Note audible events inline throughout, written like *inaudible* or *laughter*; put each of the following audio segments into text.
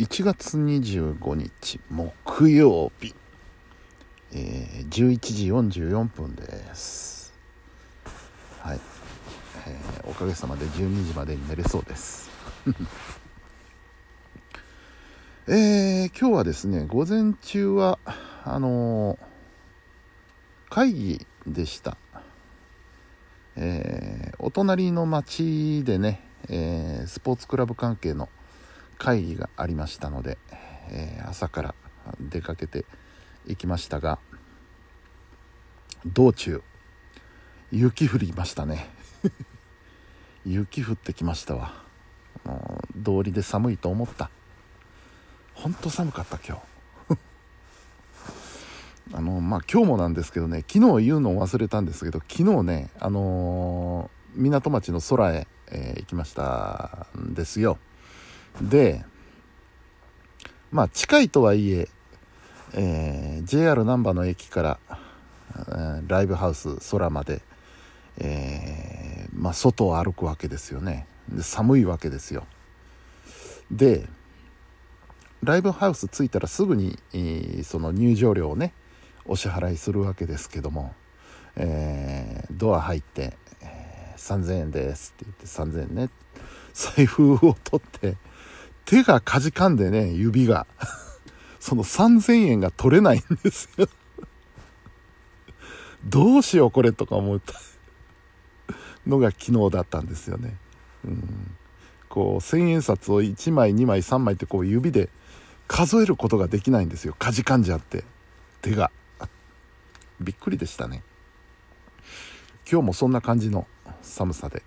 1月25日木曜日、えー、11時44分です。はい、えー、おかげさまで12時までに寝れそうです。*laughs* えー、今日はですね午前中はあのー、会議でした。えー、お隣の町でね、えー、スポーツクラブ関係の会議がありましたので、えー、朝から出かけていきましたが道中雪降りましたね。*laughs* 雪降ってきましたわ。もう道理で寒いと思った。ほんと寒かった今日。*laughs* あのまあ今日もなんですけどね昨日言うのを忘れたんですけど昨日ねあのー、港町の空へ、えー、行きましたんですよ。で、まあ近いとはいええー、JR 難波の駅から、えー、ライブハウス空まで、えー、まあ、外を歩くわけですよね。で寒いわけですよ。でライブハウス着いたらすぐに、その入場料をねお支払いするわけですけども、えー、ドア入って「え、3000円です」って言って3000円ね財布を取って手がかじかんでね、指が。*laughs* その3000円が取れないんですよ。*laughs* どうしようこれとか思ったのが昨日だったんですよね。うん、こう千円札を1枚2枚3枚ってこう指で数えることができないんですよ。かじかんじゃって。手が。*laughs* びっくりでしたね。今日もそんな感じの寒さで。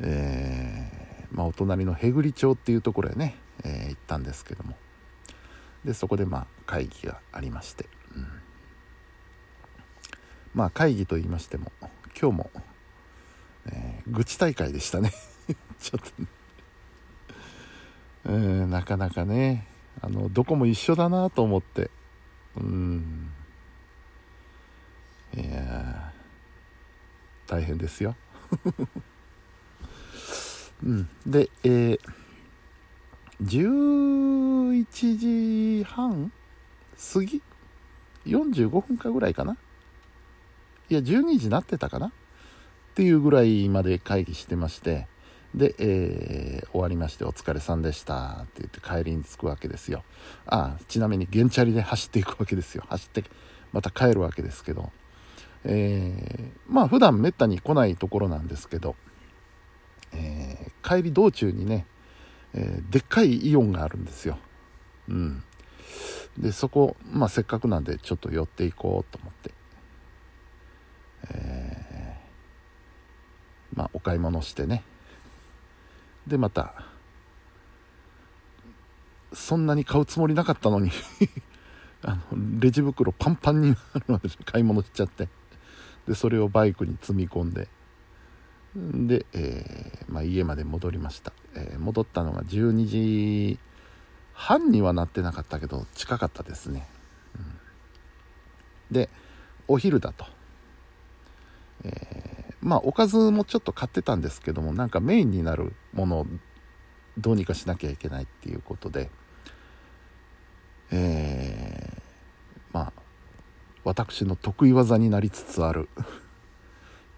えーまあ、お隣のへぐり町っていうところへね、えー、行ったんですけども。でそこでまあ会議がありまして、うん、まあ会議と言いましても今日も、えー、愚痴大会でしたね。*laughs* ちょっと、ね、えー、なかなかねあのどこも一緒だなと思って。うん。いや大変ですよ。うん、で、えー、11時半過ぎ？45分かぐらいかな？いや12時なってたかな？っていうぐらいまで会議してまして。で、えー、終わりましてお疲れさんでした。って言って帰りに着くわけですよ。あちなみに原チャリで走っていくわけですよ。走ってまた帰るわけですけど。えー、まあ普段めったに来ないところなんですけど。えー、帰り道中にね、えー、でっかいイオンがあるんですよ。うん。で、そこ、まあ、せっかくなんでちょっと寄っていこうと思って、えー、まあ、お買い物してね。で、また、そんなに買うつもりなかったのに *laughs* あのレジ袋パンパンになるまで買い物しちゃってでそれをバイクに積み込んでで、えー、まあ、家まで戻りました、えー、戻ったのが12時半にはなってなかったけど近かったですね、うん、でお昼だと、えー、まあおかずもちょっと買ってたんですけどもなんかメインになるものをどうにかしなきゃいけないっていうことでえ、まあ私の得意技になりつつある。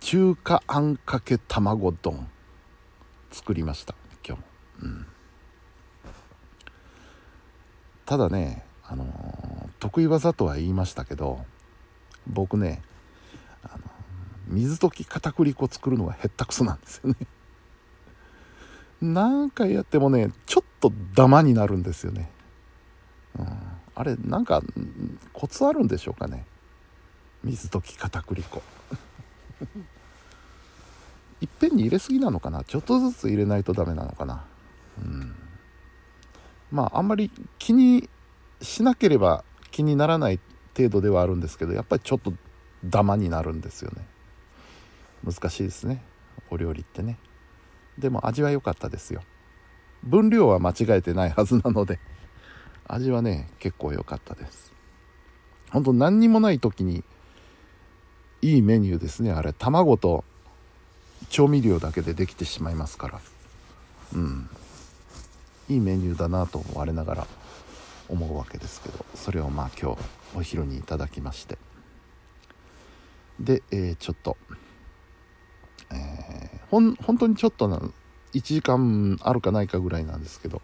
中華あんかけ卵丼。作りました。今日も、うん、ただねあの、得意技とは言いましたけど僕ねあの水溶き片栗粉作るのがへったくそなんですよね。何回やってもねちょっとダマになるんですよね、うん、あれなんかコツあるんでしょうかね。水溶き片栗粉。*laughs* いっぺんに入れすぎなのかな？ちょっとずつ入れないとダメなのかな？うん。まああんまり気にしなければ気にならない程度ではあるんですけどやっぱりちょっとダマになるんですよね。難しいですね。お料理ってね。でも味は良かったですよ。分量は間違えてないはずなので味はね結構良かったです。本当何にもない時にいいメニューですね。あれ卵と調味料だけでできてしまいますから。うん。いいメニューだなと我ながら思うわけですけど。それをまあ今日お昼にいただきまして。で、えー、ちょっと、えー、ほん本当にちょっとな1時間あるかないかぐらいなんですけど。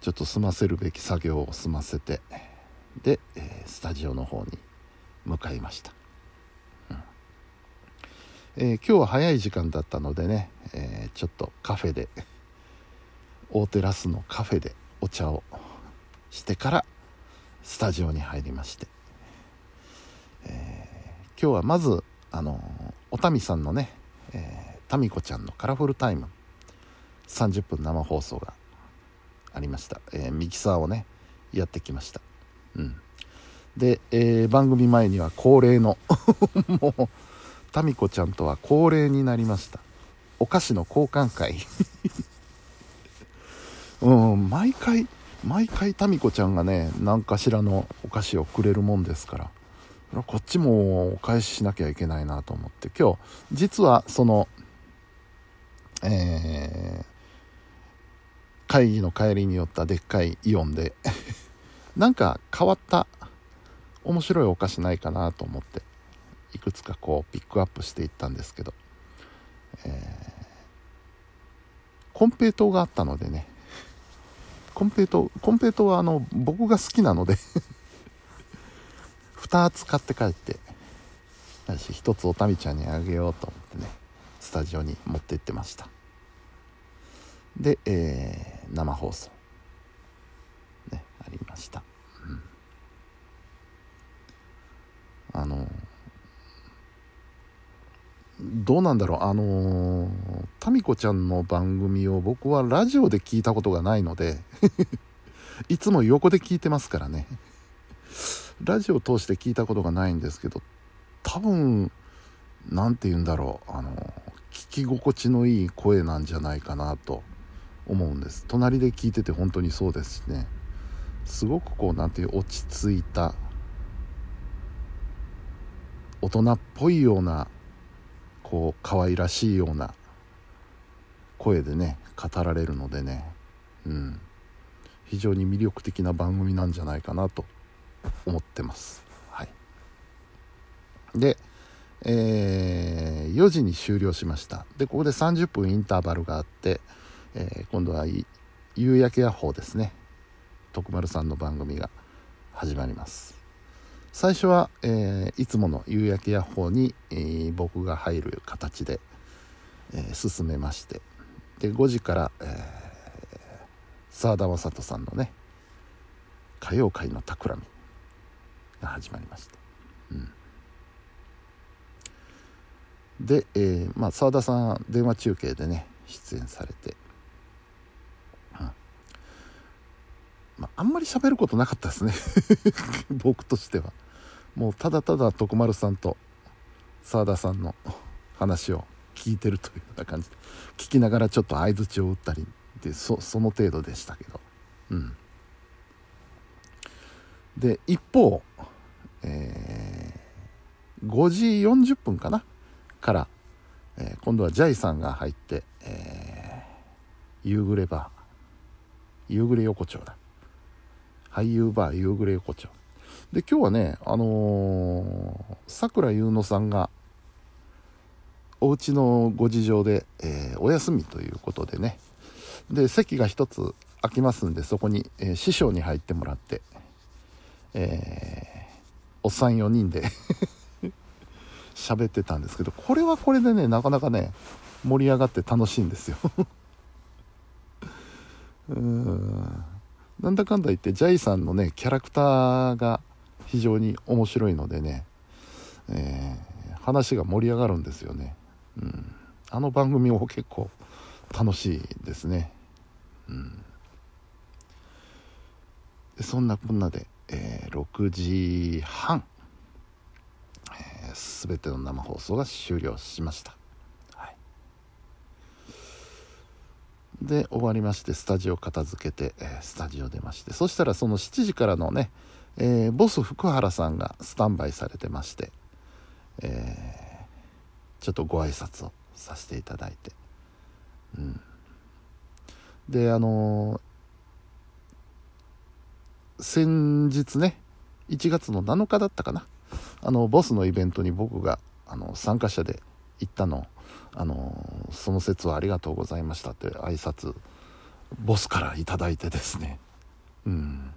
ちょっと済ませるべき作業を済ませて。で、えー、スタジオの方に向かいました、うん。えー、今日は早い時間だったのでね、えー、ちょっとカフェで大テラスのカフェでお茶をしてからスタジオに入りまして、えー、今日はまずあのおたみさんのね、えー、タミコちゃんのカラフルタイム30分生放送がありました、えー、ミキサーをねやってきました。うん。で、えー、番組前には恒例の *laughs* もうタミコちゃんとは恒例になりました。お菓子の交換会。*laughs* うん毎回毎回タミコちゃんがね何かしらのお菓子をくれるもんですから。こっちもお返ししなきゃいけないなと思って。今日実はそのえー、会議の帰りに寄ったでっかいイオンで *laughs* なんか変わった面白いお菓子ないかなと思っていくつかこうピックアップしていったんですけど、えー、コンペイトーがあったのでねコンペイトコンペイトはあの僕が好きなので *laughs* 2つ買って帰って私1つおたみちゃんにあげようと思ってねスタジオに持って行ってました。で、えー、生放送。ねありました、うん、あのどうなんだろう。あのタミコちゃんの番組を僕はラジオで聞いたことがないので *laughs* いつも横で聞いてますからね。ラジオを通して聞いたことがないんですけど多分何て言うんだろう。あの聞き心地のいい声なんじゃないかなと思うんです。隣で聞いてて本当にそうですしね。すごくこう何ていう落ち着いた大人っぽいようなこう可愛らしいような声でね語られるのでね、うん、非常に魅力的な番組なんじゃないかなと思ってます。はい、で、えー、4時に終了しました。でここで30分インターバルがあって、えー、今度は夕焼け野報ですね。徳丸さんの番組が始まります。最初は、えー、いつもの夕焼けヤッホーに、えー、僕が入る形で、えー、進めましてで5時から、え澤田雅人さんのね歌謡界の企みが始まりました、うん、で、えまあ澤田さん電話中継でね出演されてまあ、あんまり喋ることなかったですね。*laughs* 僕としては。もうただただ徳丸さんと澤田さんの話を聞いてるというような感じで聞きながらちょっと相づちを打ったりでそその程度でしたけど。うん。で一方、えー、5時40分かな？から、えー、今度はジャイさんが入って、えー、夕暮れバー夕暮れ横丁だ。俳優バー夕暮れ横丁で今日はねあのさくらゆうのさんがお家のご事情で、えー、お休みということでね。で席が1つ空きますんでそこに、えー、師匠に入ってもらって、えー、おっさん4人で *laughs* 喋ってたんですけどこれはこれでねなかなかね盛り上がって楽しいんですよ。*laughs* うん。なんだかんだ言ってジャイさんのねキャラクターが非常に面白いのでね、えー、話が盛り上がるんですよね、うん、あの番組も結構楽しいですね、うん、そんなこんなで、えー、6時半、えー、全ての生放送が終了しました。で終わりましてスタジオ片付けて、えー、スタジオ出ましてそしたらその7時からのね、えー、ボス福原さんがスタンバイされてまして、えー、ちょっとご挨拶をさせていただいて、うん、であの先日ね1月の7日だったかなあのボスのイベントに僕があの参加者で行ったの。あのその説はありがとうございましたって挨拶ボスから頂いてですね。うん。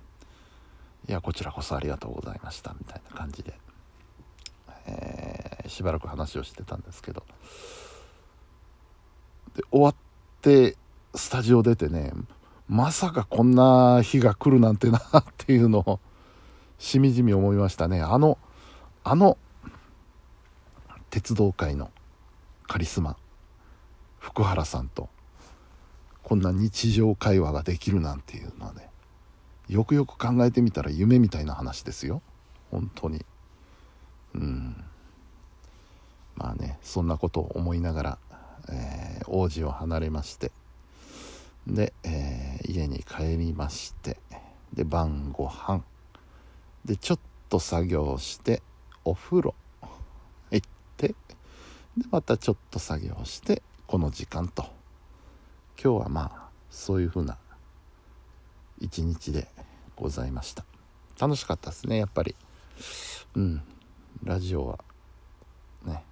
いやこちらこそありがとうございましたみたいな感じで、えー、しばらく話をしてたんですけど。で終わってスタジオ出てねまさかこんな日が来るなんてなっていうのをしみじみ思いましたね。あのあの鉄道界のカリスマ福原さんとこんな日常会話ができるなんていうのはねよくよく考えてみたら夢みたいな話ですよ。本当に。うん。まあねそんなことを思いながら、えー、王子を離れましてで、えー、家に帰りましてで晩ご飯でちょっと作業してお風呂行ってでまたちょっと作業してこの時間と。今日はまあそういう風な一日でございました。楽しかったですねやっぱり。うん。ラジオはね。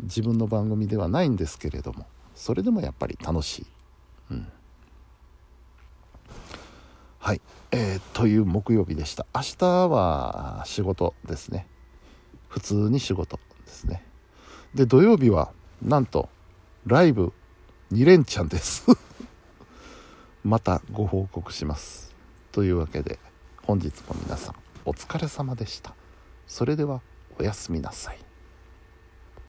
自分の番組ではないんですけれどもそれでもやっぱり楽しい、うん、はい、えー、という木曜日でした。明日は仕事ですね。普通に仕事ですね。で土曜日はなんとライブ2連チャンです。*laughs* またご報告します。というわけで本日も皆さんお疲れ様でした。それではおやすみなさい。